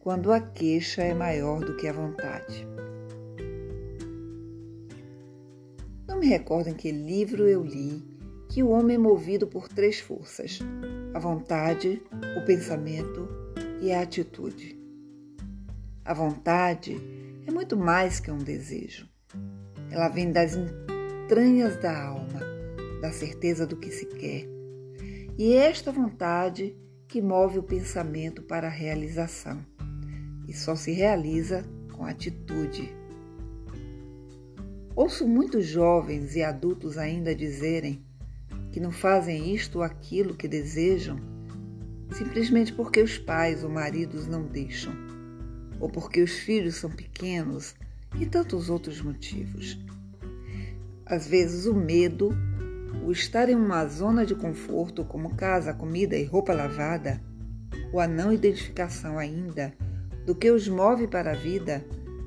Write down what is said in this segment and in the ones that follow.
quando a queixa é maior do que a vontade. Não me recordo em que livro eu li que o homem é movido por três forças: a vontade, o pensamento e a atitude. A vontade é muito mais que um desejo. Ela vem das entranhas da alma, da certeza do que se quer. E é esta vontade que move o pensamento para a realização. E só se realiza com atitude. Ouço muitos jovens e adultos ainda dizerem que não fazem isto ou aquilo que desejam simplesmente porque os pais ou maridos não deixam, ou porque os filhos são pequenos e tantos outros motivos. Às vezes, o medo, o estar em uma zona de conforto, como casa, comida e roupa lavada, ou a não identificação ainda do que os move para a vida,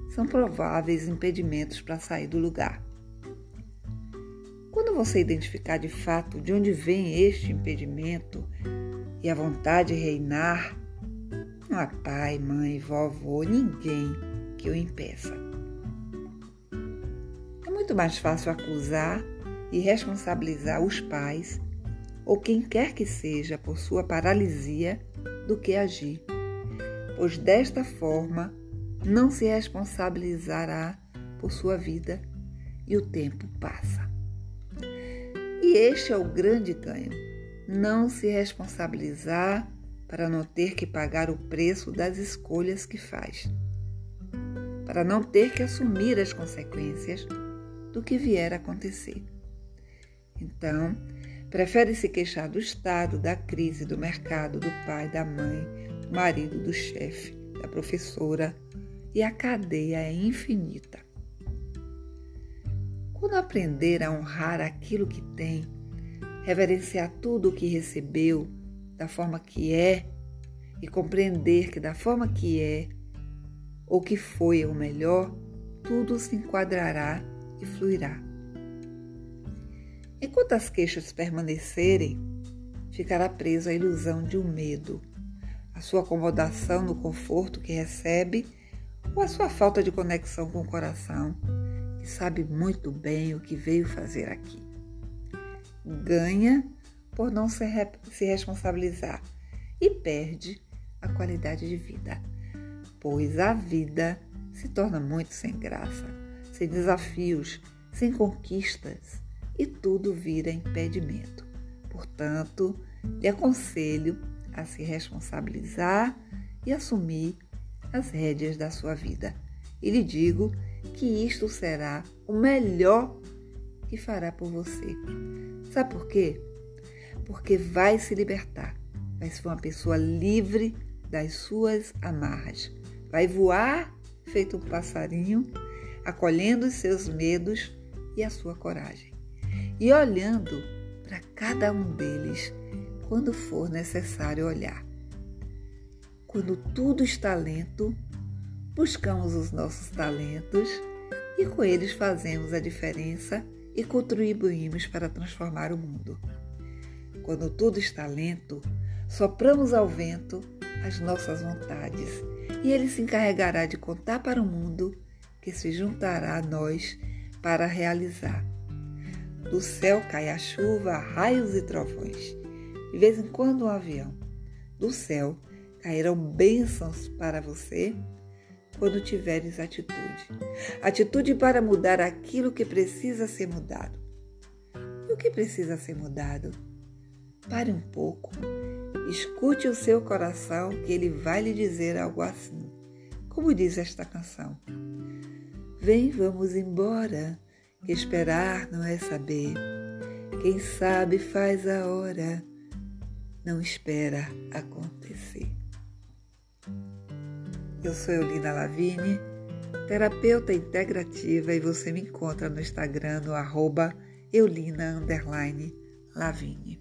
são prováveis impedimentos para sair do lugar. Quando você identificar de fato de onde vem este impedimento e a vontade de reinar, não há pai, mãe, vovô, ninguém que o impeça. É muito mais fácil acusar e responsabilizar os pais ou quem quer que seja por sua paralisia do que agir, pois desta forma não se responsabilizará por sua vida e o tempo passa. E este é o grande ganho: não se responsabilizar para não ter que pagar o preço das escolhas que faz, para não ter que assumir as consequências do que vier a acontecer. Então, prefere se queixar do Estado, da crise, do mercado, do pai, da mãe, marido, do chefe, da professora, e a cadeia é infinita. Quando aprender a honrar aquilo que tem, reverenciar tudo o que recebeu da forma que é e compreender que da forma que é ou que foi o melhor, tudo se enquadrará e fluirá. Enquanto as queixas permanecerem, ficará preso à ilusão de um medo, a sua acomodação no conforto que recebe ou a sua falta de conexão com o coração e sabe muito bem o que veio fazer aqui. Ganha por não se, se responsabilizar e perde a qualidade de vida, pois a vida se torna muito sem graça, sem desafios, sem conquistas e tudo vira impedimento. Portanto, lhe aconselho a se responsabilizar e assumir as rédeas da sua vida. E lhe digo que isto será o melhor que fará por você. Sabe por quê? Porque vai se libertar, vai ser uma pessoa livre das suas amarras, vai voar feito um passarinho, acolhendo os seus medos e a sua coragem, e olhando para cada um deles quando for necessário olhar. Quando tudo está lento, buscamos os nossos talentos e com eles fazemos a diferença e contribuímos para transformar o mundo. Quando tudo está lento, sopramos ao vento as nossas vontades e ele se encarregará de contar para o mundo que se juntará a nós para realizar. Do céu cai a chuva, raios e trovões. De vez em quando um avião. Do céu cairão bênçãos para você quando tiveres atitude. Atitude para mudar aquilo que precisa ser mudado. E o que precisa ser mudado? Pare um pouco, escute o seu coração, que ele vai lhe dizer algo assim. Como diz esta canção: Vem, vamos embora, que esperar não é saber. Quem sabe faz a hora, não espera acontecer. Eu sou Eulina Lavigne, terapeuta integrativa, e você me encontra no Instagram no arroba Eulina Lavigne.